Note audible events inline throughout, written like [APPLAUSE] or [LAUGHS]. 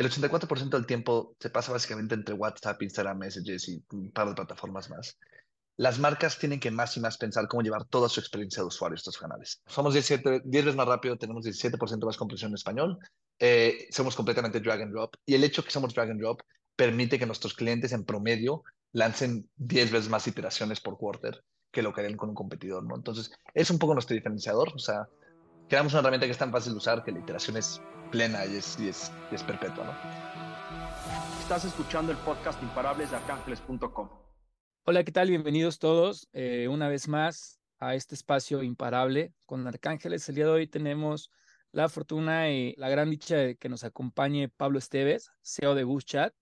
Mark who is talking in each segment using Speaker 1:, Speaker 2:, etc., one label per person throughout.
Speaker 1: el 84% del tiempo se pasa básicamente entre WhatsApp, Instagram, Messages y un par de plataformas más. Las marcas tienen que más y más pensar cómo llevar toda su experiencia de usuario a estos canales. Somos 17, 10 veces más rápido, tenemos 17% más comprensión en español, eh, somos completamente drag and drop y el hecho que somos drag and drop permite que nuestros clientes en promedio lancen 10 veces más iteraciones por quarter que lo que harían con un competidor, ¿no? Entonces, es un poco nuestro diferenciador, o sea, creamos una herramienta que es tan fácil de usar que la iteración es plena y es, y es, es perpetua, ¿no?
Speaker 2: Estás escuchando el podcast Imparables de Arcángeles.com.
Speaker 3: Hola, ¿qué tal? Bienvenidos todos eh, una vez más a este espacio imparable con Arcángeles. El día de hoy tenemos la fortuna y la gran dicha de que nos acompañe Pablo Esteves, CEO de GushChat.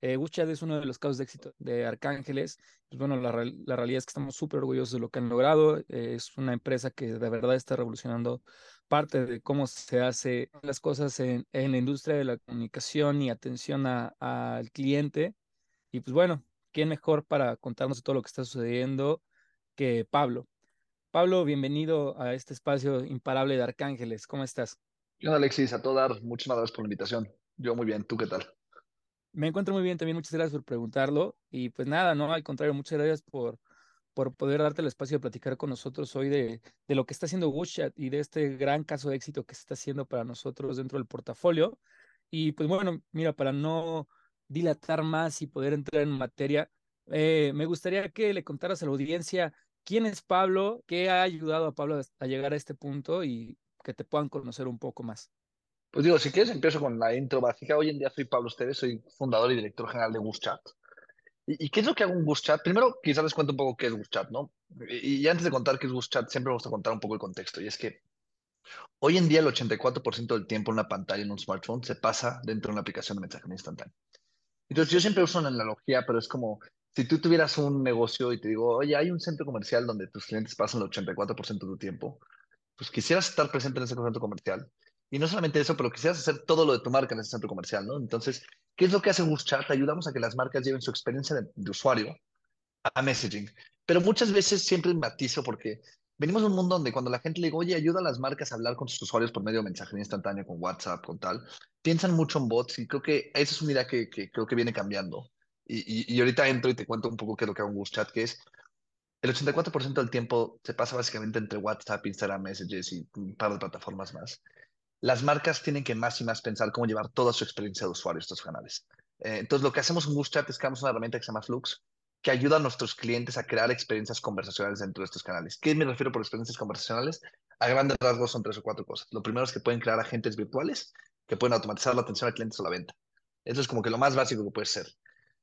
Speaker 3: Eh, es uno de los casos de éxito de Arcángeles. Pues bueno, la, la realidad es que estamos súper orgullosos de lo que han logrado. Eh, es una empresa que de verdad está revolucionando parte de cómo se hace las cosas en, en la industria de la comunicación y atención al cliente. Y pues bueno, ¿quién mejor para contarnos todo lo que está sucediendo que Pablo? Pablo, bienvenido a este espacio imparable de Arcángeles. ¿Cómo estás?
Speaker 1: Hola Alexis, a todo dar, muchas gracias por la invitación. Yo muy bien, ¿tú qué tal?
Speaker 3: Me encuentro muy bien también, muchas gracias por preguntarlo. Y pues nada, no, al contrario, muchas gracias por, por poder darte el espacio de platicar con nosotros hoy de, de lo que está haciendo WooChat y de este gran caso de éxito que se está haciendo para nosotros dentro del portafolio. Y pues bueno, mira, para no dilatar más y poder entrar en materia, eh, me gustaría que le contaras a la audiencia quién es Pablo, qué ha ayudado a Pablo a llegar a este punto y que te puedan conocer un poco más.
Speaker 1: Pues digo, si quieres empiezo con la intro básica. Hoy en día soy Pablo Esteves, soy fundador y director general de GushChat. ¿Y, ¿Y, qué es lo que hago en GushChat? Primero, quizás les cuento un poco qué es GushChat, ¿no? Y, y antes de contar qué es GushChat, siempre me gusta contar un poco el contexto. Y es que hoy en día el 84% del tiempo en una pantalla en un smartphone se pasa dentro de una aplicación de mensajería instantánea. Entonces yo siempre uso una analogía, pero es como si tú tuvieras un negocio y te digo, oye, hay un centro comercial donde tus clientes pasan el 84% de tu tiempo, pues quisieras estar presente en ese centro comercial y no solamente eso, pero quisieras hacer todo lo de tu marca en ese centro comercial, ¿no? Entonces, ¿qué es lo que hace WooChat? Ayudamos a que las marcas lleven su experiencia de, usuario a messaging. Pero muchas veces siempre matizo porque venimos de un mundo donde cuando la gente le digo, oye, ayuda a las marcas a hablar con sus usuarios por medio de mensajería instantánea, con WhatsApp, con tal, piensan mucho en bots y creo que esa es una idea que, que creo que viene cambiando. Y, y, y, ahorita entro y te cuento un poco qué es lo que hago en WooChat, que es el 84% del tiempo se pasa básicamente entre WhatsApp, Instagram, Messages y un par de plataformas más las marcas tienen que más y más pensar cómo llevar toda su experiencia de usuario a estos canales. Eh, entonces, lo que hacemos en GushChat es creamos una herramienta que se llama Flux, que ayuda a nuestros clientes a crear experiencias conversacionales dentro de estos canales. ¿Qué me refiero por experiencias conversacionales? A grandes rasgos son tres o cuatro cosas. Lo primero es que pueden crear agentes virtuales que pueden automatizar la atención al cliente o la venta. Eso es como que lo más básico que puede ser.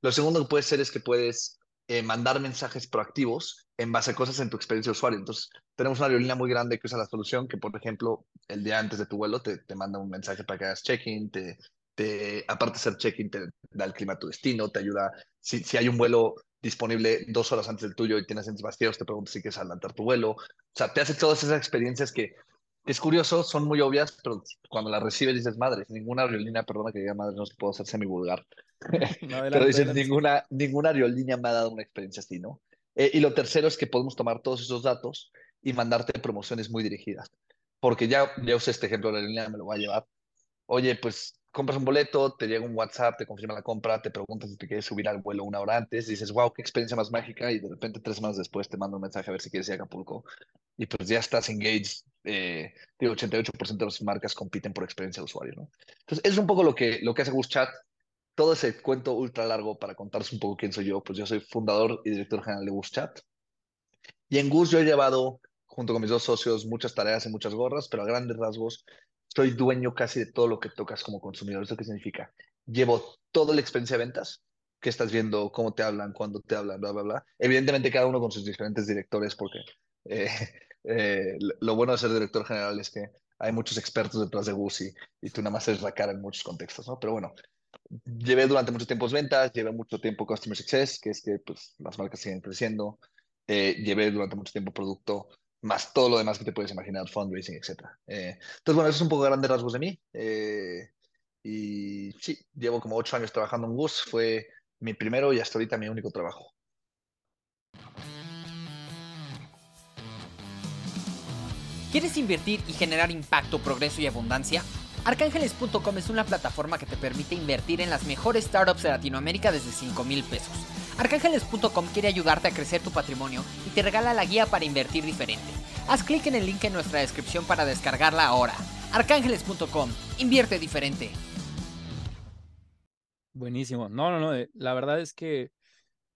Speaker 1: Lo segundo que puede ser es que puedes eh, mandar mensajes proactivos en base a cosas en tu experiencia de usuario. Entonces, tenemos una aerolínea muy grande que usa la solución que, por ejemplo, el día antes de tu vuelo te, te manda un mensaje para que hagas check-in, te, te, aparte de hacer check-in, te da el clima a tu destino, te ayuda, si, si hay un vuelo disponible dos horas antes del tuyo y tienes entes vacíos, te pregunta si quieres adelantar tu vuelo. O sea, te hace todas esas experiencias que es curioso, son muy obvias, pero cuando las recibes dices, madre, ninguna aerolínea, perdona que diga madre, no se puedo hacer semi vulgar. [LAUGHS] Pero dicen, ninguna, ninguna aerolínea me ha dado una experiencia así, ¿no? Eh, y lo tercero es que podemos tomar todos esos datos y mandarte promociones muy dirigidas. Porque ya, ya usé este ejemplo de la aerolínea, me lo voy a llevar. Oye, pues compras un boleto, te llega un WhatsApp, te confirma la compra, te preguntas si te quieres subir al vuelo una hora antes, dices, wow, qué experiencia más mágica, y de repente tres semanas después te manda un mensaje a ver si quieres ir a Acapulco, y pues ya estás engaged. Eh, digo, 88% de las marcas compiten por experiencia de usuario, ¿no? Entonces, es un poco lo que, lo que hace Chat todo ese cuento ultra largo para contaros un poco quién soy yo, pues yo soy fundador y director general de Chat. Y en Gus yo he llevado, junto con mis dos socios, muchas tareas y muchas gorras, pero a grandes rasgos soy dueño casi de todo lo que tocas como consumidor. ¿Eso qué significa? Llevo toda la experiencia de ventas, que estás viendo, cómo te hablan, cuándo te hablan, bla, bla, bla. Evidentemente cada uno con sus diferentes directores, porque eh, [LAUGHS] eh, lo bueno de ser director general es que hay muchos expertos detrás de Gus y, y tú nada más eres la cara en muchos contextos, ¿no? Pero bueno, llevé durante mucho tiempo ventas, llevé mucho tiempo Customer Success, que es que pues, las marcas siguen creciendo, eh, llevé durante mucho tiempo producto, más todo lo demás que te puedes imaginar, fundraising, etc. Eh, entonces, bueno, eso es un poco grandes rasgos de mí. Eh, y sí, llevo como ocho años trabajando en Gus, fue mi primero y hasta ahorita mi único trabajo.
Speaker 4: ¿Quieres invertir y generar impacto, progreso y abundancia? Arcángeles.com es una plataforma que te permite invertir en las mejores startups de Latinoamérica desde 5 mil pesos. Arcángeles.com quiere ayudarte a crecer tu patrimonio y te regala la guía para invertir diferente. Haz clic en el link en nuestra descripción para descargarla ahora. Arcángeles.com, invierte diferente.
Speaker 3: Buenísimo. No, no, no. eh, La verdad es que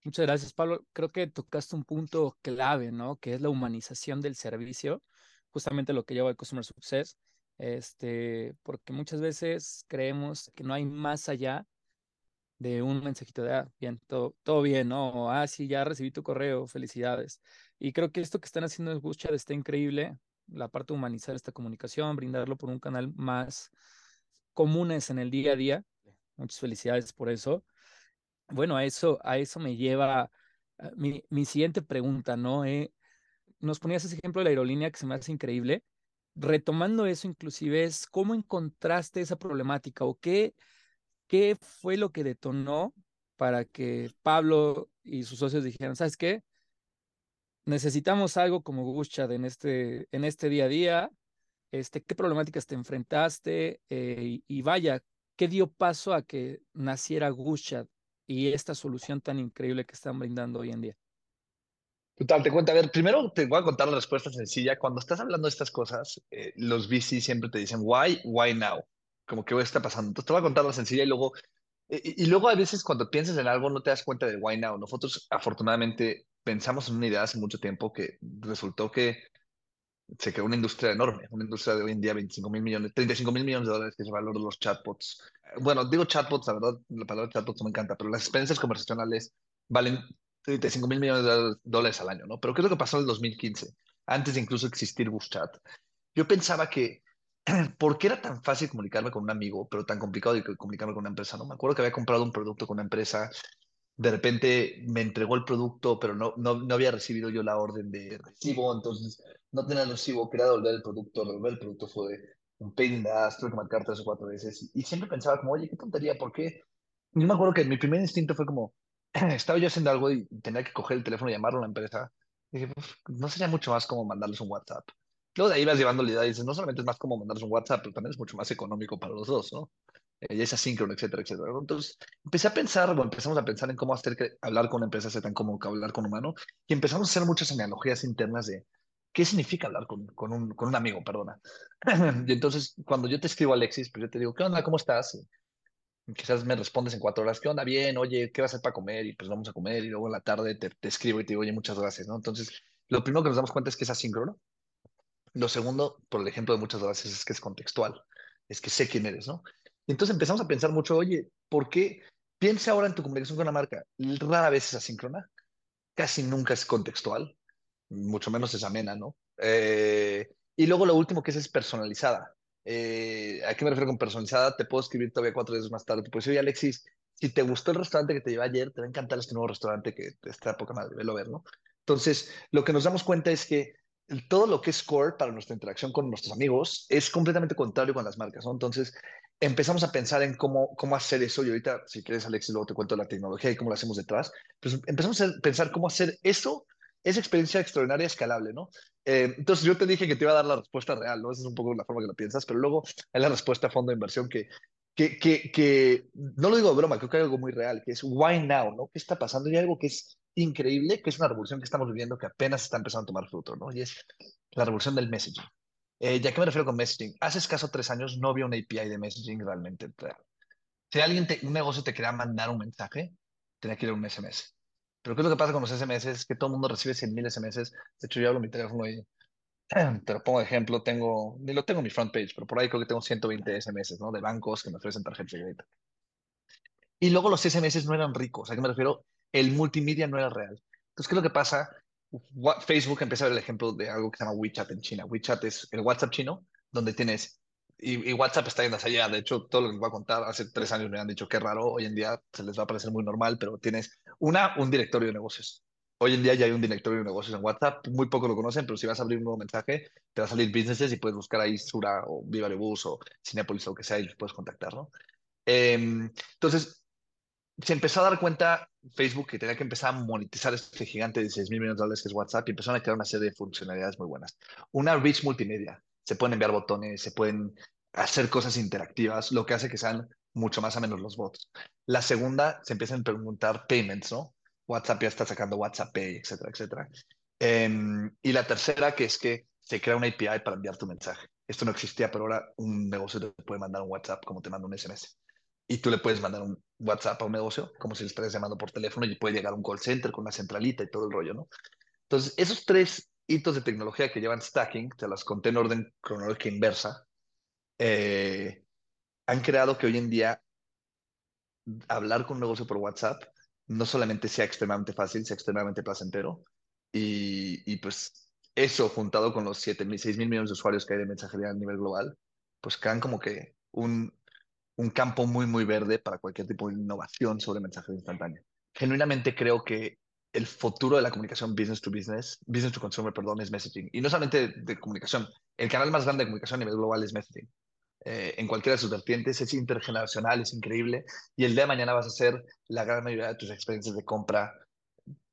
Speaker 3: muchas gracias, Pablo. Creo que tocaste un punto clave, ¿no? Que es la humanización del servicio, justamente lo que lleva al Customer Success. Este, porque muchas veces creemos que no hay más allá de un mensajito de, ah, bien, todo, todo bien, ¿no? O, ah, sí, ya recibí tu correo, felicidades. Y creo que esto que están haciendo en Bushchat está increíble, la parte de humanizar esta comunicación, brindarlo por un canal más comunes en el día a día. Muchas felicidades por eso. Bueno, a eso, a eso me lleva ah, mi, mi siguiente pregunta, ¿no? Eh, nos ponías ese ejemplo de la aerolínea que se me hace increíble. Retomando eso, inclusive, es cómo encontraste esa problemática o qué, qué fue lo que detonó para que Pablo y sus socios dijeran, ¿sabes qué? Necesitamos algo como Gushchat en este, en este día a día. Este, ¿Qué problemáticas te enfrentaste? Eh, y, vaya, ¿qué dio paso a que naciera Gushchat y esta solución tan increíble que están brindando hoy en día?
Speaker 1: Total, te cuento. A ver, primero te voy a contar la respuesta sencilla. Cuando estás hablando de estas cosas, eh, los VC siempre te dicen, why, why now? Como que, ¿qué está pasando? Entonces te voy a contar la sencilla y luego, y, y luego a veces cuando piensas en algo no te das cuenta de why now. Nosotros afortunadamente pensamos en una idea hace mucho tiempo que resultó que se creó una industria enorme, una industria de hoy en día 25 mil millones, 35 mil millones de dólares, que es el valor de los chatbots. Bueno, digo chatbots, la verdad, la palabra chatbots me encanta, pero las experiencias conversacionales valen 35 mil millones de dólares al año, ¿no? Pero ¿qué es lo que pasó en el 2015? Antes de incluso existir Chat. Yo pensaba que, [CLEARS THROAT] ¿por qué era tan fácil comunicarme con un amigo, pero tan complicado de comunicarme con una empresa, ¿no? Me acuerdo que había comprado un producto con una empresa, de repente me entregó el producto, pero no, no, no había recibido yo la orden de recibo, entonces no tenía el recibo, quería devolver el producto, devolver el producto fue un pain in the ass, tuve que marcar tres o cuatro veces, y siempre pensaba como, oye, qué tontería, ¿por qué? Yo me acuerdo que mi primer instinto fue como, [CLEARS THROAT] estaba yo haciendo algo y tenía que coger el teléfono y llamarlo a la empresa. dije, pues, no sería mucho más como mandarles un WhatsApp. Luego de ahí vas llevando la idea y dices, no solamente es más como mandarles un WhatsApp, pero también es mucho más económico para los dos, ¿no? Eh, y es asíncrono, etcétera, etcétera. Entonces, empecé a pensar, o empezamos a pensar en cómo hacer que hablar con empresas sea tan como hablar con humano, y empezamos a hacer muchas analogías internas de qué significa hablar con, con, un, con un amigo, perdona. [LAUGHS] y entonces, cuando yo te escribo a Alexis, pues yo te digo, ¿qué onda? ¿Cómo estás? quizás me respondes en cuatro horas, ¿qué onda? Bien, oye, ¿qué vas a hacer para comer? Y pues vamos a comer y luego en la tarde te, te escribo y te digo, oye, muchas gracias, ¿no? Entonces, lo primero que nos damos cuenta es que es asíncrono. Lo segundo, por el ejemplo de muchas gracias, es que es contextual, es que sé quién eres, ¿no? Entonces empezamos a pensar mucho, oye, ¿por qué? Piensa ahora en tu comunicación con una marca, rara vez es asíncrona, casi nunca es contextual, mucho menos es amena, ¿no? Eh, y luego lo último que es es personalizada. Eh, ¿A qué me refiero con personalizada? Te puedo escribir todavía cuatro días más tarde. Te puedo decir, oye, Alexis, si te gustó el restaurante que te llevé ayer, te va a encantar este nuevo restaurante que está poca madre, velo a ver, ¿no? Entonces, lo que nos damos cuenta es que todo lo que es core para nuestra interacción con nuestros amigos es completamente contrario con las marcas, ¿no? Entonces, empezamos a pensar en cómo, cómo hacer eso. Y ahorita, si quieres, Alexis, luego te cuento la tecnología y cómo lo hacemos detrás. Pues empezamos a pensar cómo hacer eso, esa experiencia extraordinaria, escalable, ¿no? Eh, entonces yo te dije que te iba a dar la respuesta real, ¿no? Esa es un poco la forma que lo piensas, pero luego hay la respuesta a fondo de inversión que, que, que, que no lo digo de broma, creo que hay algo muy real, que es why now, ¿no? ¿Qué está pasando? Y algo que es increíble, que es una revolución que estamos viviendo que apenas está empezando a tomar fruto, ¿no? Y es la revolución del messaging. Eh, ¿Ya qué me refiero con messaging? Hace escaso tres años no había una API de messaging realmente real. Si alguien, te, un negocio te quería mandar un mensaje, tenía que ir a un SMS. Pero ¿qué es lo que pasa con los SMS? Es que todo el mundo recibe 100.000 SMS. De hecho, yo hablo mi teléfono y [CLEARS THROAT] te lo pongo de ejemplo. Tengo, ni lo tengo en mi front page, pero por ahí creo que tengo 120 SMS, ¿no? De bancos que me ofrecen tarjetas de crédito. Y luego los SMS no eran ricos. ¿A qué me refiero? El multimedia no era real. Entonces, ¿qué es lo que pasa? Facebook empieza a ver el ejemplo de algo que se llama WeChat en China. WeChat es el WhatsApp chino, donde tienes y, y, WhatsApp está yendo hacia allá. De hecho, todo lo que les voy a contar, hace tres años me han dicho que raro, hoy en día se les va a parecer muy normal, pero tienes una, un directorio de negocios. Hoy en día ya hay un directorio de negocios en WhatsApp, muy poco lo conocen, pero si vas a abrir un nuevo mensaje, te va a salir businesses y puedes buscar ahí Sura o Viva Bus o Cinepolis o lo que sea y los puedes contactar, ¿no? Eh, entonces, se empezó a dar cuenta Facebook que tenía que empezar a monetizar este gigante de 16 mil millones de dólares que es WhatsApp y empezaron a crear una serie de funcionalidades muy buenas. Una reach multimedia. Se pueden enviar botones, se pueden hacer cosas interactivas, lo que hace que sean mucho más a menos los bots. La segunda, se empiezan a preguntar payments, ¿no? WhatsApp ya está sacando WhatsApp Pay, etcétera, etcétera. Em, y la tercera, que es que se crea una API para enviar tu mensaje. Esto no existía, pero ahora un negocio te puede mandar un WhatsApp como te manda un SMS. Y tú le puedes mandar un WhatsApp a un negocio como si le estuvieras llamando por teléfono y puede llegar a un call center con una centralita y todo el rollo, ¿no? Entonces, esos tres hitos de tecnología que llevan stacking, te las conté en orden cronológica inversa, eh, han creado que hoy en día hablar con un negocio por WhatsApp no solamente sea extremadamente fácil, sea extremadamente placentero. Y, pues eso, juntado con los 7 mil, 6 mil millones de usuarios que hay de mensajería a nivel global, pues crean como que un, un campo muy, muy verde para cualquier tipo de innovación sobre mensajería instantánea. Genuinamente creo que el futuro de la comunicación business to business, business to consumer, perdón, es messaging. Y no solamente de comunicación, el canal más grande de comunicación a nivel global es messaging. Eh, en cualquiera de sus vertientes, es intergeneracional, es increíble, y el día de mañana vas a hacer la gran mayoría de tus experiencias de compra,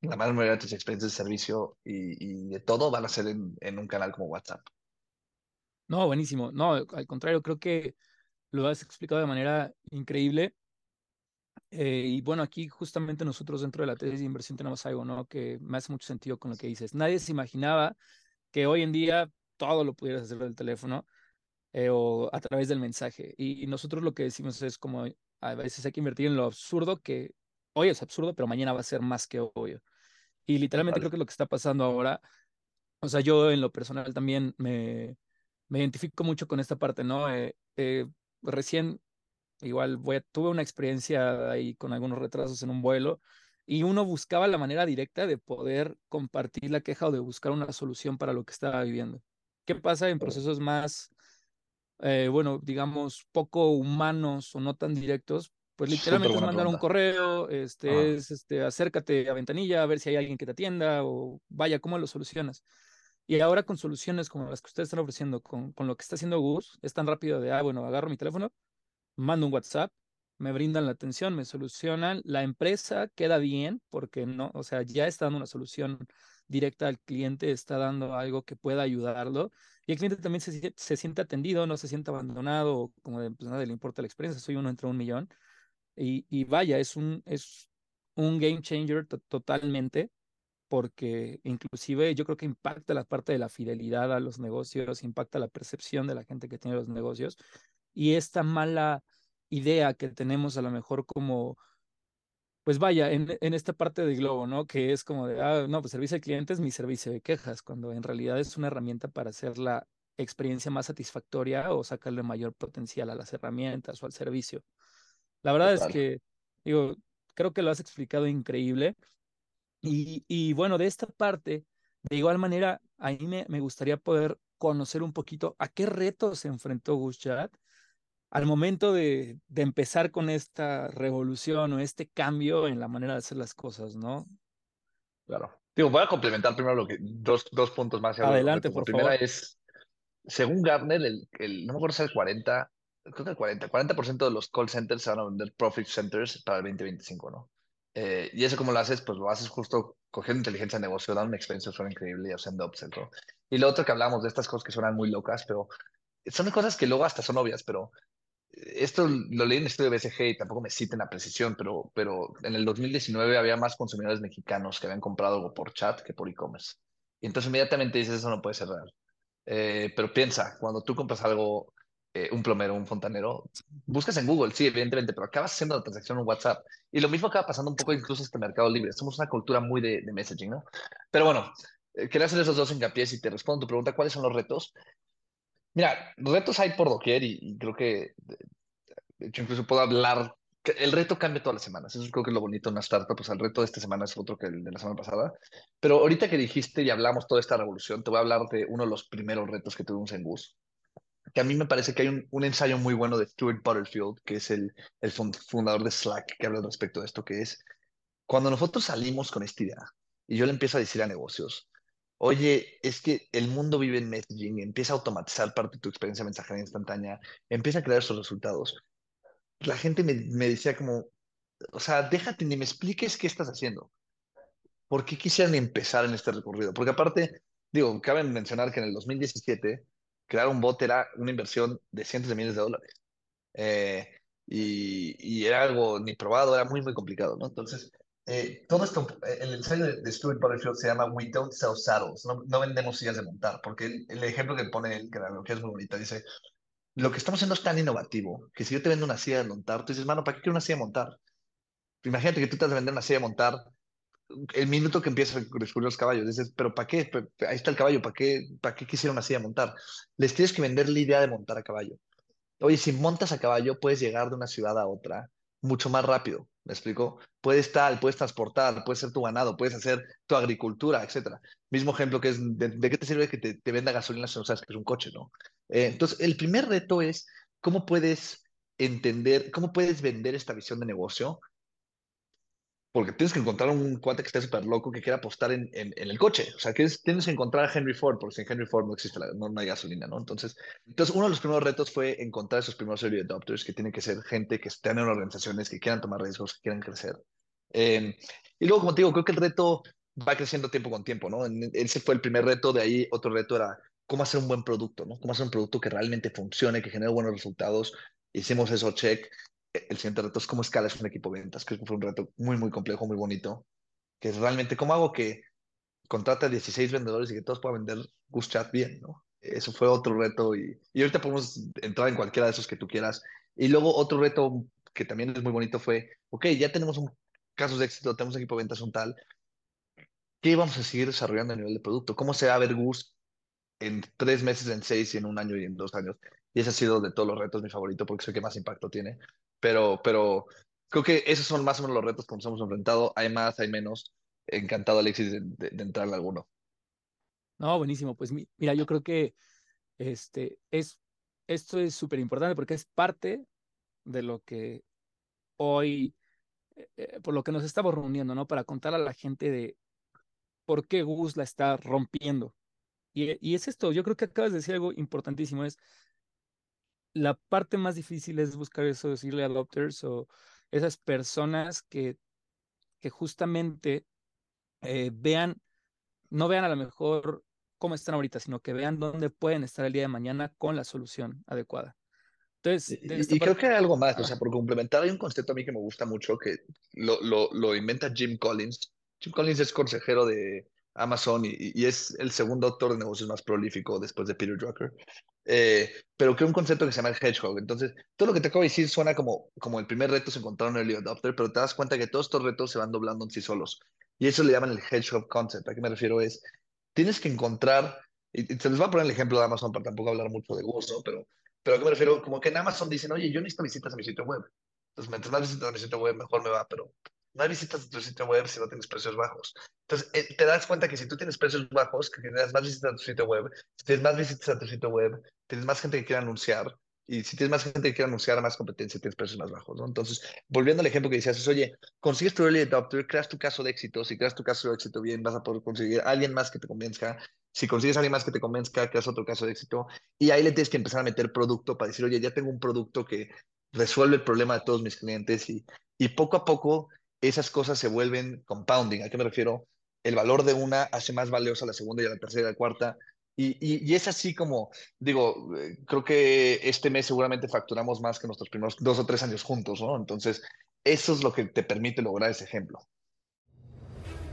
Speaker 1: la gran mayoría de tus experiencias de servicio y, de todo van a ser en, en, un canal como WhatsApp.
Speaker 3: No, buenísimo. No, al contrario, creo que lo has explicado de manera increíble. Eh, y bueno, aquí justamente nosotros dentro de la tesis de inversión tenemos algo, ¿no? Que me hace mucho sentido con lo que dices. Nadie se imaginaba que hoy en día todo lo pudieras hacer del teléfono eh, o a través del mensaje. Y, nosotros lo que decimos es como a veces hay que invertir en lo absurdo que hoy es absurdo, pero mañana va a ser más que obvio. Y literalmente creo que lo que está pasando ahora, o sea, yo en lo personal también me, me identifico mucho con esta parte, ¿no? Eh, eh, recién, igual, voy a, tuve una experiencia ahí con algunos retrasos en un vuelo y uno buscaba la manera directa de poder compartir la queja o de buscar una solución para lo que estaba viviendo. ¿Qué pasa en procesos más eh, bueno, digamos, poco humanos o no tan directos, pues literalmente es mandar un correo, este, es, este, acércate a ventanilla a ver si hay alguien que te atienda o vaya, ¿cómo lo solucionas? Y ahora con soluciones como las que ustedes están ofreciendo, con, con lo que está haciendo Gus, es tan rápido de, ah, bueno, agarro mi teléfono, mando un WhatsApp, me brindan la atención, me solucionan, la empresa queda bien porque no, o sea, ya está dando una solución directa al cliente, está dando algo que pueda ayudarlo y el cliente también se, se siente atendido, no se siente abandonado, como de, pues le importa la experiencia, soy uno entre un millón. Y, y vaya, es un, es un game changer totalmente, porque inclusive yo creo que impacta la parte de la fidelidad a los negocios, impacta la percepción de la gente que tiene los negocios. Y esta mala idea que tenemos a lo mejor como pues vaya, en, en, esta parte del globo, ¿no? Que es como de, ah, no, pues servicio al cliente es mi servicio de quejas, cuando en realidad es una herramienta para hacer la experiencia más satisfactoria o sacarle mayor potencial a las herramientas o al servicio. La verdad es que, digo, creo que lo has explicado increíble. Y, y bueno, de esta parte, de igual manera, a mí me, me gustaría poder conocer un poquito a qué retos se enfrentó Guschat al momento de, de, empezar con esta revolución o este cambio en la manera de hacer las cosas, ¿no?
Speaker 1: Claro. Digo, voy a complementar primero lo que, dos, dos puntos más.
Speaker 3: Adelante, por
Speaker 1: primera
Speaker 3: favor.
Speaker 1: es, según Gartner, el, el, no me acuerdo si es el 40, creo que el 40, 40% de los call centers se van a vender profit centers para el 2025, ¿no? Eh, y eso como lo haces, pues lo haces justo cogiendo inteligencia de negocio, dando una experiencia suena increíble y haciendo upsell, ¿no? Y lo otro que hablamos de estas cosas que suenan muy locas, pero son cosas que luego hasta son obvias, pero esto lo leí en el estudio de BCG y tampoco me citen la precisión, pero, pero en el 2019 había más consumidores mexicanos que habían comprado algo por chat que por e-commerce. Y entonces inmediatamente dices, eso no puede ser real. Eh, pero piensa, cuando tú compras algo, eh, un plomero, un fontanero, buscas en Google, sí, evidentemente, pero acabas haciendo la transacción en WhatsApp. Y lo mismo acaba pasando un poco incluso este mercado libre. Somos una cultura muy de, messaging, ¿no? Pero bueno, eh, quería hacer esos dos hincapiés y te respondo tu pregunta, ¿cuáles son los retos? Mira, retos hay por doquier y, y creo que, de hecho, incluso puedo hablar, el reto cambia todas las semanas. Eso creo que es lo bonito de una startup, pues el reto de esta semana es otro que el de la semana pasada. Pero ahorita que dijiste y hablamos toda esta revolución, te voy a hablar de uno de los primeros retos que tuvimos en Bus, que a mí me parece que hay un, un ensayo muy bueno de Stuart Butterfield, que es el, el fundador de Slack, que habla respecto de esto, que es cuando nosotros salimos con esta idea y yo le empiezo a decir a negocios, Oye, es que el mundo vive en messaging, empieza a automatizar parte de tu experiencia mensajería instantánea, empieza a crear sus resultados. La gente me, me decía como, o sea, déjate ni me expliques qué estás haciendo. ¿Por qué quisieran empezar en este recorrido? Porque aparte, digo, cabe mencionar que en el 2017 crear un bot era una inversión de cientos de miles de dólares. Eh, y, y, era algo ni probado, era muy, muy complicado, ¿no? Entonces, eh, todo esto, el ensayo de, de, Stuart Butterfield se llama We Don't Sell Saddles, no, no vendemos sillas de montar, porque el, el, ejemplo que pone él, que la analogía es muy bonita, dice, lo que estamos haciendo es tan innovativo que si yo te vendo una silla de montar, tú dices, mano, ¿para qué quiero una silla de montar? Imagínate que tú te vas a vender una silla de montar el minuto que empiezas a descubrir los caballos, dices, pero ¿para qué? Ahí está el caballo, ¿para qué, ¿para qué quisiera una silla de montar? Les tienes que vender la idea de montar a caballo. Oye, si montas a caballo, puedes llegar de una ciudad a otra mucho más rápido, ¿me explico? Puedes estar, puedes transportar, puedes ser tu ganado, puedes hacer tu agricultura, etcétera. Mismo ejemplo que es, ¿de, qué te sirve que te, te, venda gasolina si no sabes que es un coche, no? Eh, entonces, el primer reto es cómo puedes entender, cómo puedes vender esta visión de negocio porque tienes que encontrar un cuate que esté súper loco que quiera apostar en, en, en, el coche. O sea, que es, tienes que encontrar a Henry Ford, porque sin Henry Ford no existe, la, no, no, hay gasolina, ¿no? Entonces, entonces, uno de los primeros retos fue encontrar esos primeros early adopters, que tienen que ser gente que estén en organizaciones, que quieran tomar riesgos, que quieran crecer. Eh, y luego, como te digo, creo que el reto va creciendo tiempo con tiempo, ¿no? Ese fue el primer reto, de ahí otro reto era cómo hacer un buen producto, ¿no? Cómo hacer un producto que realmente funcione, que genere buenos resultados. Hicimos eso, check el siguiente reto es cómo escalas un equipo de ventas. Que fue un reto muy, muy complejo, muy bonito. Que es realmente cómo hago que contrate a 16 vendedores y que todos puedan vender Goose Chat bien, ¿no? Eso fue otro reto y, y ahorita podemos entrar en cualquiera de esos que tú quieras. Y luego otro reto que también es muy bonito fue, ok, ya tenemos un caso de éxito, tenemos un equipo de ventas un tal, ¿qué vamos a seguir desarrollando a nivel de producto? ¿Cómo se va a ver Goose en tres meses, en seis y en un año y en dos años? Y ese ha sido de todos los retos mi favorito porque sé que más impacto tiene. Pero, pero creo que esos son más o menos los retos que nos hemos enfrentado. Hay más, hay menos. Encantado, Alexis, de, de, de entrar en alguno.
Speaker 3: No, buenísimo. Pues mira, yo creo que este, es, esto es súper importante porque es parte de lo que hoy, eh, por lo que nos estamos reuniendo, ¿no? Para contar a la gente de por qué Gus la está rompiendo. Y, y es esto, yo creo que acabas de decir algo importantísimo, es la parte más difícil es buscar eso, decirle adopters o esas personas que, que justamente eh, vean, no vean a lo mejor cómo están ahorita, sino que vean dónde pueden estar el día de mañana con la solución adecuada. Entonces,
Speaker 1: y, y creo que hay algo más, o sea, por complementar, hay un concepto a mí que me gusta mucho que lo, lo, lo inventa Jim Collins. Jim Collins es consejero de Amazon y, y, es el segundo autor de negocios más prolífico después de Peter Drucker. Eh, pero que un concepto que se llama el hedgehog. Entonces, todo lo que te acabo de decir suena como, como el primer reto es encontrar un early adopter, pero te das cuenta que todos estos retos se van doblando en sí solos. Y eso le llaman el hedgehog concept. ¿A qué me refiero? Es, tienes que encontrar, y, y se les va a poner el ejemplo de Amazon para tampoco hablar mucho de gusto, pero, pero ¿a qué me refiero? Como que en Amazon dicen, oye, yo necesito visitas a mi sitio web. Entonces, mientras más visitas a mi sitio web, mejor me va, pero no visitas a tu sitio web si no tienes precios bajos. Entonces, eh, te das cuenta que si tú tienes precios bajos, que tienes más visitas a tu sitio web, si tienes más visitas a tu sitio web, tienes más gente que quiere anunciar, y si tienes más gente que quiere anunciar, más competencia, tienes precios más bajos, ¿no? Entonces, volviendo al ejemplo que decías, es, oye, consigues tu early adopter, creas tu caso de éxito, si creas tu caso de éxito bien, vas a poder conseguir a alguien más que te convenzca, si consigues a alguien más que te convenzca, creas otro caso de éxito, y ahí le tienes que empezar a meter producto para decir, oye, ya tengo un producto que resuelve el problema de todos mis clientes, y, y poco a poco esas cosas se vuelven compounding. ¿A qué me refiero? El valor de una hace más valiosa la segunda y la tercera y la cuarta. Y, y, es así como, digo, creo que este mes seguramente facturamos más que nuestros primeros dos o tres años juntos, ¿no? Entonces, eso es lo que te permite lograr ese ejemplo.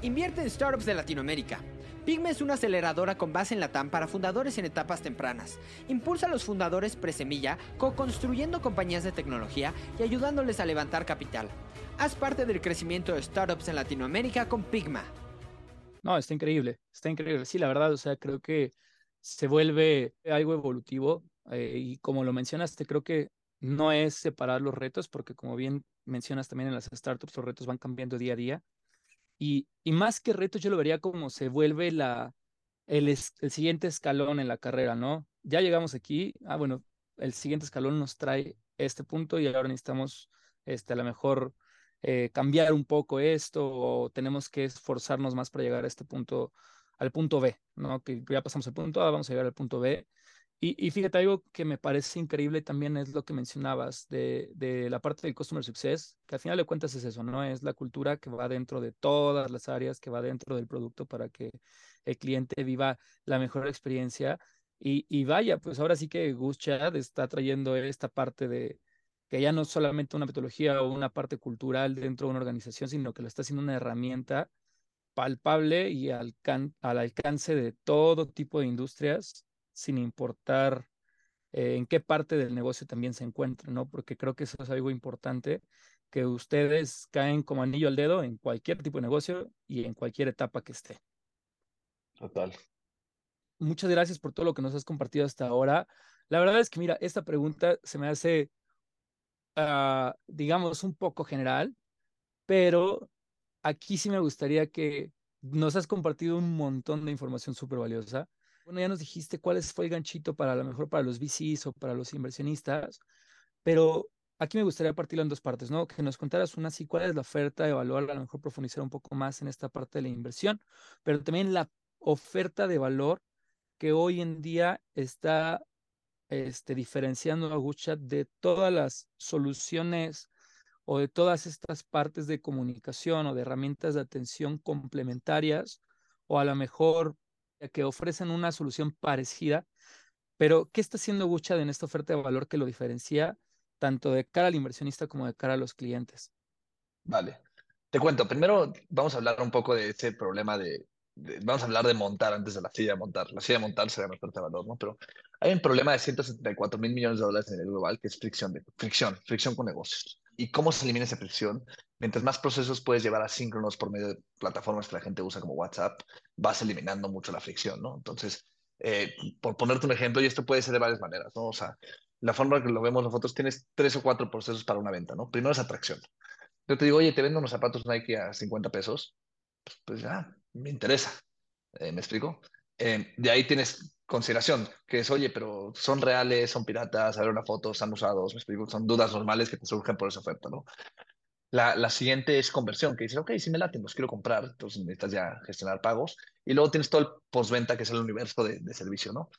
Speaker 4: Invierte en startups de Latinoamérica. Pigme es una aceleradora con base en Latam para fundadores en etapas tempranas. Impulsa a los fundadores presemilla, co-construyendo compañías de tecnología y ayudándoles a levantar capital. Haz parte del crecimiento de startups en Latinoamérica con Pigma.
Speaker 3: No, está increíble, está increíble. Sí, la verdad, o sea, creo que se vuelve algo evolutivo eh, y como lo mencionaste, creo que no es separar los retos, porque como bien mencionas también en las startups, los retos van cambiando día a día. Y, más que retos, yo lo vería como se vuelve la, el, es, el siguiente escalón en la carrera, ¿no? Ya llegamos aquí, ah, bueno, el siguiente escalón nos trae este punto y ahora necesitamos este, a lo mejor eh, cambiar un poco esto o tenemos que esforzarnos más para llegar a este punto, al punto B, ¿no? Que ya pasamos el punto A, vamos a llegar al punto B. Y, y fíjate, algo que me parece increíble también es lo que mencionabas de, de, la parte del Customer Success, que al final de cuentas es eso, ¿no? Es la cultura que va dentro de todas las áreas, que va dentro del producto para que el cliente viva la mejor experiencia. Y, y vaya, pues ahora sí que Gus Chad está trayendo esta parte de que ya no es solamente una metodología o una parte cultural dentro de una organización, sino que lo está haciendo una herramienta palpable y al, al alcance de todo tipo de industrias, sin importar eh, en qué parte del negocio también se encuentran, ¿no? Porque creo que eso es algo importante, que ustedes caen como anillo al dedo en cualquier tipo de negocio y en cualquier etapa que esté.
Speaker 1: Total.
Speaker 3: Muchas gracias por todo lo que nos has compartido hasta ahora. La verdad es que, mira, esta pregunta se me hace, uh, digamos, un poco general, pero aquí sí me gustaría que nos has compartido un montón de información súper valiosa. Bueno, ya nos dijiste cuál fue el ganchito para a lo mejor para los VCs o para los inversionistas, pero aquí me gustaría partirlo en dos partes, ¿no? Que nos contaras una así cuál es la oferta, evaluar, a lo mejor profundizar un poco más en esta parte de la inversión, pero también la oferta de valor que hoy en día está este, diferenciando a GoodChat de todas las soluciones o de todas estas partes de comunicación o de herramientas de atención complementarias o a lo mejor que ofrecen una solución parecida, pero ¿qué está haciendo GoodChat en esta oferta de valor que lo diferencia tanto de cara al inversionista como de cara a los clientes?
Speaker 1: Vale. Te cuento, primero vamos a hablar un poco de ese problema de, vamos a hablar de montar antes de la silla de montar. La silla de montar se llama oferta de valor, ¿no? Pero hay un problema de 174 mil millones de dólares en el global que es fricción, de, fricción, fricción con negocios. ¿Y cómo se elimina esa fricción? Mientras más procesos puedes llevar asíncronos por medio de plataformas que la gente usa como WhatsApp, vas eliminando mucho la fricción, ¿no? Entonces, eh, por ponerte un ejemplo, y esto puede ser de varias maneras, ¿no? O sea, la forma que lo vemos nosotros, tienes tres o cuatro procesos para una venta, ¿no? Primero es atracción. Yo te digo, oye, te vendo unos zapatos Nike a 50 pesos, pues, pues ya, me interesa. Eh, ¿Me explico? Eh, de ahí tienes consideración, que es, oye, pero son reales, son piratas, ver una foto, están usados, me explico, son dudas normales que te surgen por esa oferta, ¿no? La, la siguiente es conversión, que dices, ok, si me laten, los quiero comprar, entonces necesitas ya gestionar pagos. Y luego tienes todo el postventa, que es el universo de, de servicio, ¿no?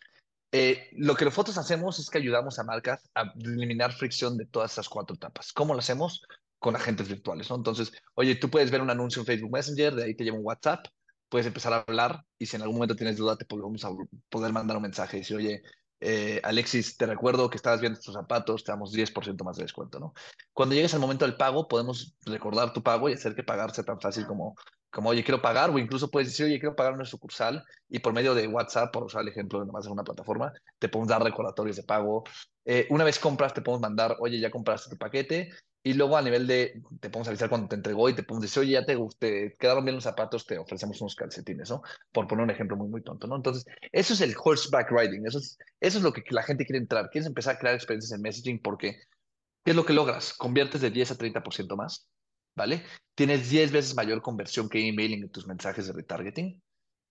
Speaker 1: Eh, lo que nosotros hacemos es que ayudamos a marcas a eliminar fricción de todas esas cuatro etapas. ¿Cómo lo hacemos? Con agentes virtuales, ¿no? Entonces, oye, tú puedes ver un anuncio en Facebook Messenger, de ahí te lleva un WhatsApp, puedes empezar a hablar y si en algún momento tienes duda, te podemos poder mandar un mensaje y decir, oye, eh, Alexis, te recuerdo que estabas viendo estos zapatos, te damos 10% más de descuento, ¿no? Cuando llegues al momento del pago, podemos recordar tu pago y hacer que pagar sea tan fácil como, como, oye, quiero pagar, o incluso puedes decir, oye, quiero pagar en una sucursal, y por medio de WhatsApp, por usar el ejemplo de nomás en una plataforma, te podemos dar recordatorios de pago. Eh, una vez compras, te podemos mandar, oye, ya compraste tu paquete, y luego a nivel de, te podemos avisar cuando te entregó y te podemos decir, oye, ya te, quedaron bien los zapatos, te ofrecemos unos calcetines, ¿no? Por poner un ejemplo muy, muy tonto, ¿no? Entonces, eso es el horseback riding, eso es, eso es lo que la gente quiere entrar, quieres empezar a crear experiencias en messaging porque, ¿qué es lo que logras? Conviertes de 10 a 30% más, ¿vale? Tienes 10 veces mayor conversión que emailing en tus mensajes de retargeting.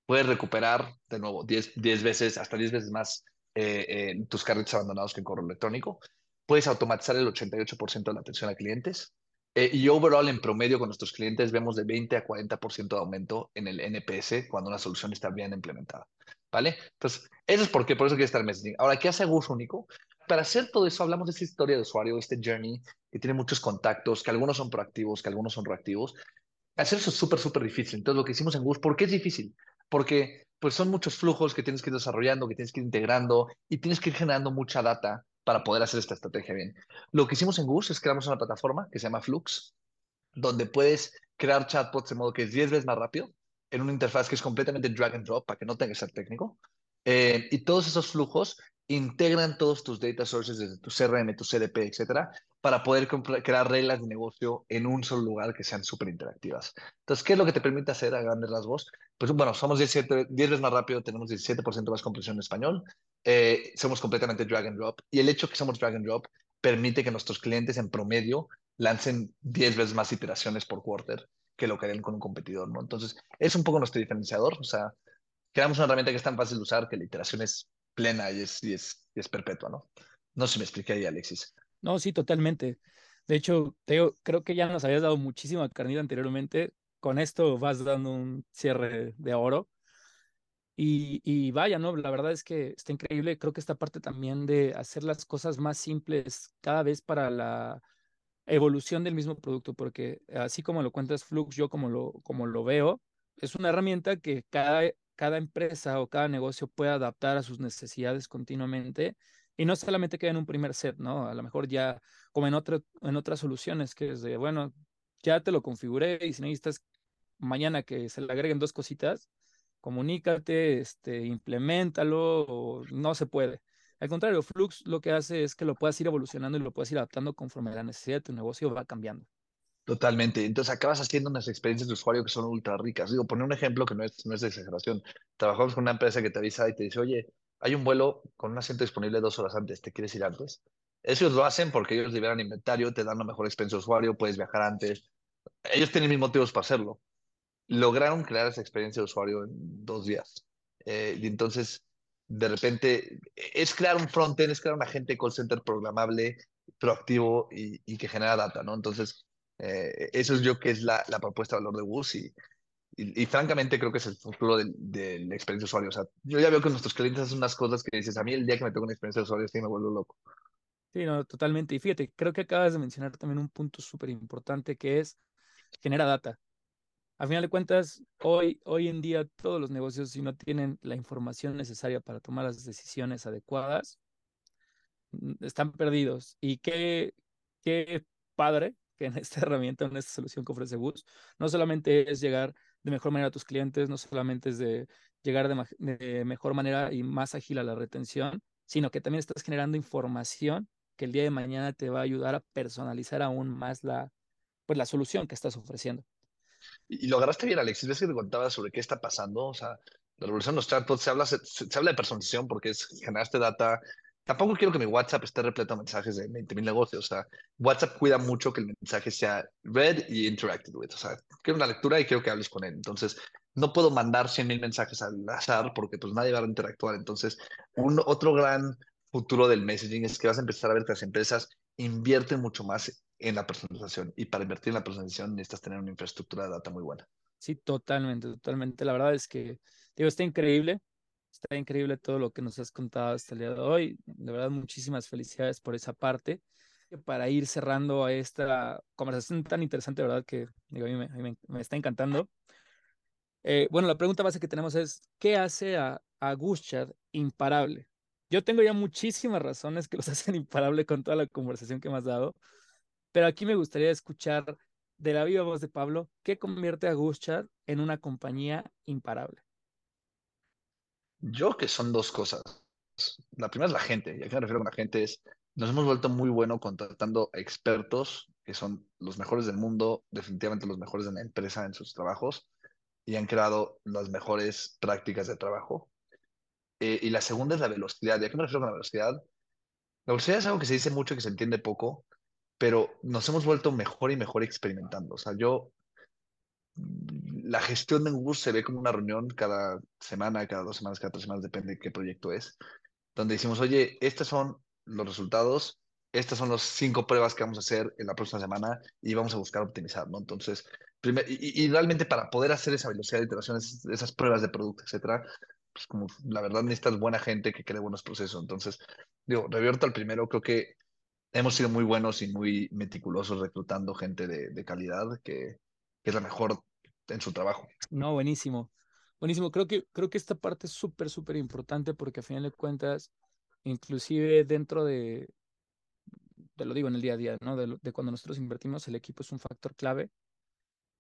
Speaker 1: Puedes recuperar, de nuevo, 10, 10 veces, hasta 10 veces más eh, eh, tus carritos abandonados que en correo electrónico puedes automatizar el 88% de la atención a clientes. Eh, y overall, en promedio, con nuestros clientes vemos de 20 a 40% de aumento en el NPS cuando una solución está bien implementada. ¿Vale? Entonces, eso es por qué, por eso quiere estar messaging. Ahora, ¿qué hace Gus único? Para hacer todo eso, hablamos de esta historia de usuario, este journey, que tiene muchos contactos, que algunos son proactivos, que algunos son reactivos. Hacer eso es súper, súper difícil. Entonces, lo que hicimos en Gus, ¿por qué es difícil? Porque pues son muchos flujos que tienes que ir desarrollando, que tienes que ir integrando y tienes que ir generando mucha data para poder hacer esta estrategia bien. Lo que hicimos en Gus es creamos una plataforma que se llama Flux, donde puedes crear chatbots de modo que es 10 veces más rápido, en una interfaz que es completamente drag and drop para que no tenga que ser técnico. Eh, y todos esos flujos integran todos tus data sources desde tu CRM, tu CDP, etcétera, para poder crear reglas de negocio en un solo lugar que sean súper interactivas. Entonces, ¿qué es lo que te permite hacer a grandes rasgos? Pues bueno, somos 17, 10 veces más rápido, tenemos 17% más compresión en español, eh, somos completamente drag and drop. Y el hecho que somos drag and drop permite que nuestros clientes en promedio lancen 10 veces más iteraciones por quarter que lo que harían con un competidor, ¿no? Entonces, es un poco nuestro diferenciador. O sea, creamos una herramienta que es tan fácil de usar que la iteración es plena y es, y es, y es perpetua, ¿no? No sé si me expliqué ahí, Alexis.
Speaker 3: No, sí, totalmente. De hecho, Teo, creo que ya nos habías dado muchísima carnita anteriormente. Con esto vas dando un cierre de oro. Y, vaya, ¿no? La verdad es que está increíble. Creo que esta parte también de hacer las cosas más simples cada vez para la evolución del mismo producto, porque así como lo cuentas Flux, yo como lo, como lo veo, es una herramienta que cada, cada empresa o cada negocio puede adaptar a sus necesidades continuamente y no solamente queda en un primer set, ¿no? A lo mejor ya como en, otra, en otras soluciones que es de, bueno, ya te lo configuré y si necesitas mañana que se le agreguen dos cositas, comunícate, este, implementalo, no se puede. Al contrario, Flux lo que hace es que lo puedas ir evolucionando y lo puedas ir adaptando conforme la necesidad de tu negocio va cambiando.
Speaker 1: Totalmente. Entonces acabas haciendo unas experiencias de usuario que son ultra ricas. Digo, poner un ejemplo que no es, no es de exageración. Trabajamos con una empresa que te avisa y te dice, oye, hay un vuelo con un asiento disponible dos horas antes, ¿te quieres ir antes? Ellos lo hacen porque ellos liberan inventario, te dan la mejor experiencia de usuario, puedes viajar antes. Ellos tienen mis motivos para hacerlo. Lograron crear esa experiencia de usuario en dos días. Eh, y entonces, de repente, es crear un frontend, es crear un agente call center programable, proactivo y, y que genera data, ¿no? Entonces, eh, eso es yo que es la, la propuesta de valor de Bus y, y, francamente creo que es el futuro de, de, la experiencia de usuario. O sea, yo ya veo que nuestros clientes hacen unas cosas que dices, a mí el día que me toca una experiencia de usuario, sí me vuelvo loco.
Speaker 3: Sí, no, totalmente. Y fíjate, creo que acabas de mencionar también un punto súper importante que es genera data. Al final de cuentas, hoy, hoy en día todos los negocios, si no tienen la información necesaria para tomar las decisiones adecuadas, mm, están perdidos. Y qué, qué padre que en esta [LAUGHS] herramienta, en esta solución que ofrece Bus, no solamente es llegar de mejor manera a tus clientes, no solamente es de llegar de, de mejor manera y más ágil a la retención, sino que también estás generando información que el día de mañana te va a ayudar a personalizar aún más la, pues, la solución que estás ofreciendo.
Speaker 1: Y, y lograste bien, Alexis. ¿Ves que te contaba sobre qué está pasando? O sea, la revolución de los chatbots se habla, se, habla de personalización porque es generaste data, tampoco quiero que mi WhatsApp esté repleto de mensajes de 20 mil negocios. O sea, WhatsApp cuida mucho que el mensaje sea read y interacted with. O sea, quiero una lectura y quiero que hables con él. Entonces, no puedo mandar 100 mil mensajes al azar porque pues nadie va a interactuar. Entonces, un otro gran futuro del messaging es que vas a empezar a ver que las empresas invierten mucho más en la personalización. Y para invertir en la personalización necesitas tener una infraestructura de data muy buena.
Speaker 3: Sí, totalmente, totalmente. La verdad es que, digo, está increíble. Está increíble todo lo que nos has contado hasta el día de hoy. De verdad, muchísimas felicidades por esa parte. Para ir cerrando a esta conversación tan interesante, ¿verdad? Que digo, a mí me, a mí me está encantando. Eh, bueno, la pregunta base que tenemos es, ¿qué hace a, a Gushad imparable? Yo tengo ya muchísimas razones que los [LAUGHS] hacen imparable con toda la conversación que me has dado, pero aquí me gustaría escuchar de la viva voz de Pablo, ¿qué convierte a Gushad en una compañía imparable?
Speaker 1: Yo que son dos cosas. La primera es la gente, y a qué me refiero con la gente es, nos hemos vuelto muy bueno contratando expertos que son los mejores del mundo, definitivamente los mejores de la empresa en sus trabajos, y han creado las mejores prácticas de trabajo. Eh, y la segunda es la velocidad. ¿Y a qué me refiero con la velocidad? La velocidad es algo que se dice mucho y que se entiende poco, pero nos hemos vuelto mejor y mejor experimentando. O sea, yo la gestión de Google se ve como una reunión cada semana, cada dos semanas, cada tres semanas, depende de qué proyecto es, donde decimos, oye, estos son los resultados, estas son las cinco pruebas que vamos a hacer en la próxima semana y vamos a buscar optimizar, ¿no? Entonces, primer, y, y, realmente para poder hacer esa velocidad de iteraciones, esas pruebas de producto, etcétera, pues como la verdad necesitas buena gente que cree buenos procesos. Entonces, digo, revierto al primero, creo que hemos sido muy buenos y muy meticulosos reclutando gente de, de calidad que, es la mejor en su trabajo.
Speaker 3: No, buenísimo. Buenísimo. Creo que, creo que esta parte es súper, súper importante porque a final de cuentas, inclusive dentro de, te lo digo en el día a día, ¿no? De, de, cuando nosotros invertimos, el equipo es un factor clave,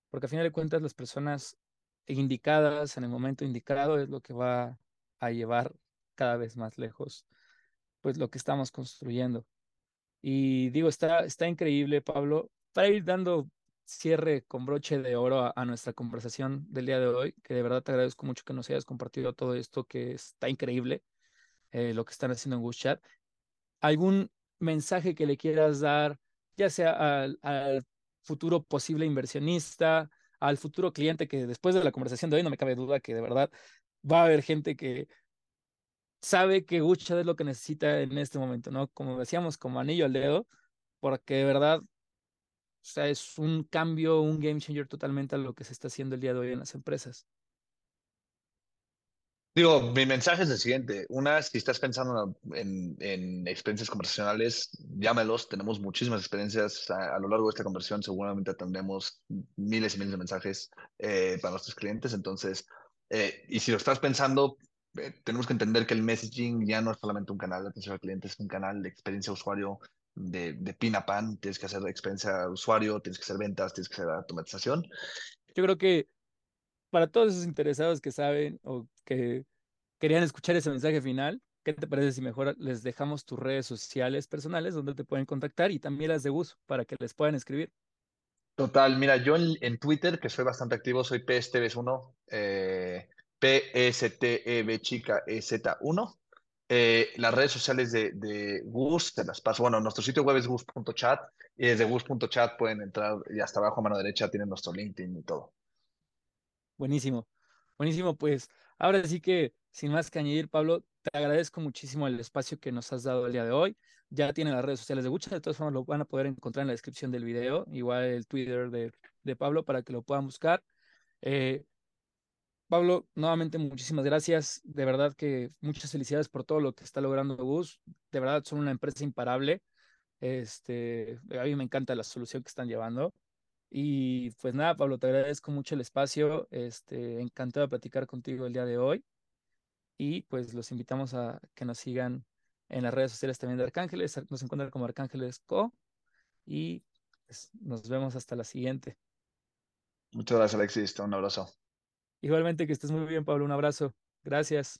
Speaker 3: porque a final de cuentas las personas indicadas en el momento indicado es lo que va a llevar cada vez más lejos, pues lo que estamos construyendo. Y digo, está, está increíble, Pablo, para ir dando cierre con broche de oro a, nuestra conversación del día de hoy, que de verdad te agradezco mucho que nos hayas compartido todo esto, que está increíble eh, lo que están haciendo en WooChat. ¿Algún mensaje que le quieras dar, ya sea al, futuro posible inversionista, al futuro cliente, que después de la conversación de hoy no me cabe duda que de verdad va a haber gente que sabe que WooChat es lo que necesita en este momento, ¿no? Como decíamos, como anillo al dedo, porque de verdad o sea, es un cambio, un game changer totalmente a lo que se está haciendo el día de hoy en las empresas.
Speaker 1: Digo, mi mensaje es el siguiente. Una, si estás pensando en, en experiencias conversacionales, llámelos. Tenemos muchísimas experiencias a, lo largo de esta conversación. Seguramente tendremos miles y miles de mensajes eh, para nuestros clientes. Entonces, Eh, y si lo estás pensando, eh, tenemos que entender que el messaging ya no es solamente un canal de atención al cliente, es un canal de experiencia de usuario de, de pin a pan. Tienes que hacer experiencia de usuario, tienes que hacer ventas, tienes que hacer automatización.
Speaker 3: Yo creo que para todos esos interesados que saben o que querían escuchar ese mensaje final, ¿qué te parece si mejor les dejamos tus redes sociales personales donde te pueden contactar y también las de Gus para que les puedan escribir?
Speaker 1: Total, mira, yo en, Twitter, que soy bastante activo, soy PSTV1, eh, P-S-T-E-B chica E-Z-1. Eh, las redes sociales de, de Gus, te las paso. Bueno, nuestro sitio web es gus.chat y desde gus.chat pueden entrar y hasta abajo a mano derecha tienen nuestro LinkedIn y todo.
Speaker 3: Buenísimo, buenísimo. Pues ahora sí que, sin más que añadir, Pablo, te agradezco muchísimo el espacio que nos has dado el día de hoy. Ya tienen las redes sociales de Gucha, de todas formas lo van a poder encontrar en la descripción del video, igual el Twitter de, de Pablo para que lo puedan buscar. Eh, Pablo, nuevamente muchísimas gracias. De verdad que muchas felicidades por todo lo que está logrando Gus. De verdad son una empresa imparable. Este, a mí me encanta la solución que están llevando. Y pues nada, Pablo, te agradezco mucho el espacio. Este, encantado de platicar contigo el día de hoy. Y pues los invitamos a que nos sigan en las redes sociales también de Arcángeles. Nos encuentran como Arcángeles Co. Y pues, nos vemos hasta la siguiente.
Speaker 1: Muchas gracias, Alexis. Un abrazo.
Speaker 3: Igualmente que estés muy bien, Pablo. Un abrazo. Gracias.